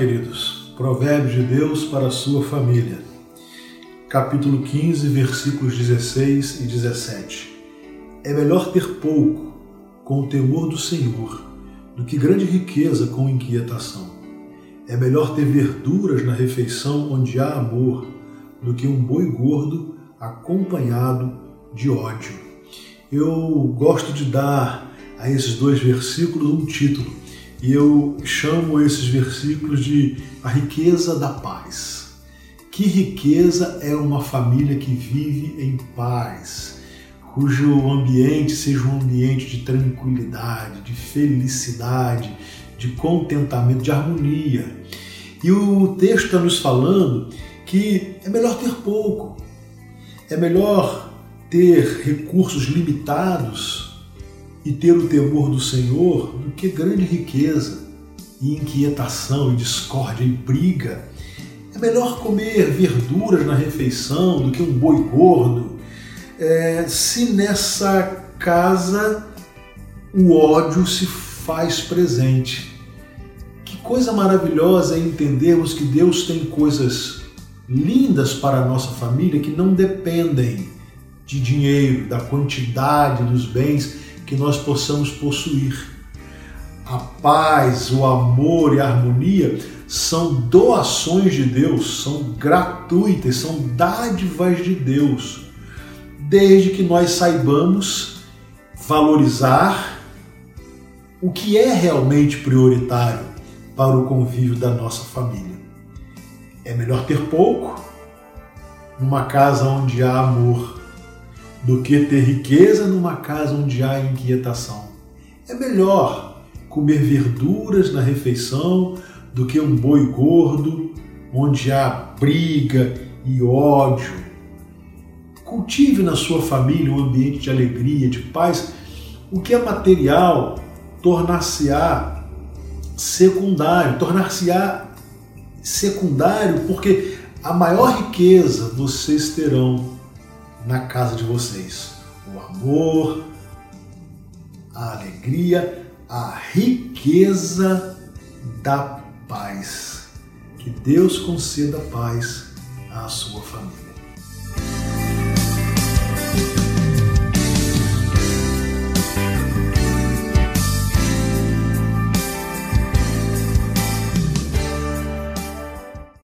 queridos. Provérbios de Deus para a sua família. Capítulo 15, versículos 16 e 17. É melhor ter pouco com o temor do Senhor do que grande riqueza com inquietação. É melhor ter verduras na refeição onde há amor do que um boi gordo acompanhado de ódio. Eu gosto de dar a esses dois versículos um título e eu chamo esses versículos de a riqueza da paz. Que riqueza é uma família que vive em paz, cujo ambiente seja um ambiente de tranquilidade, de felicidade, de contentamento, de harmonia. E o texto está nos falando que é melhor ter pouco, é melhor ter recursos limitados e ter o temor do Senhor do que grande riqueza e inquietação e discórdia e briga. É melhor comer verduras na refeição do que um boi gordo. É, se nessa casa o ódio se faz presente. Que coisa maravilhosa é entendermos que Deus tem coisas lindas para a nossa família que não dependem de dinheiro, da quantidade dos bens que nós possamos possuir. A paz, o amor e a harmonia são doações de Deus, são gratuitas, são dádivas de Deus, desde que nós saibamos valorizar o que é realmente prioritário para o convívio da nossa família. É melhor ter pouco numa casa onde há amor do que ter riqueza numa casa onde há inquietação. É melhor comer verduras na refeição do que um boi gordo onde há briga e ódio. Cultive na sua família um ambiente de alegria, de paz. O que é material tornar-se-á secundário, tornar-se-á secundário porque a maior riqueza vocês terão na casa de vocês. O amor, a alegria, a riqueza da paz. Que Deus conceda paz à sua família.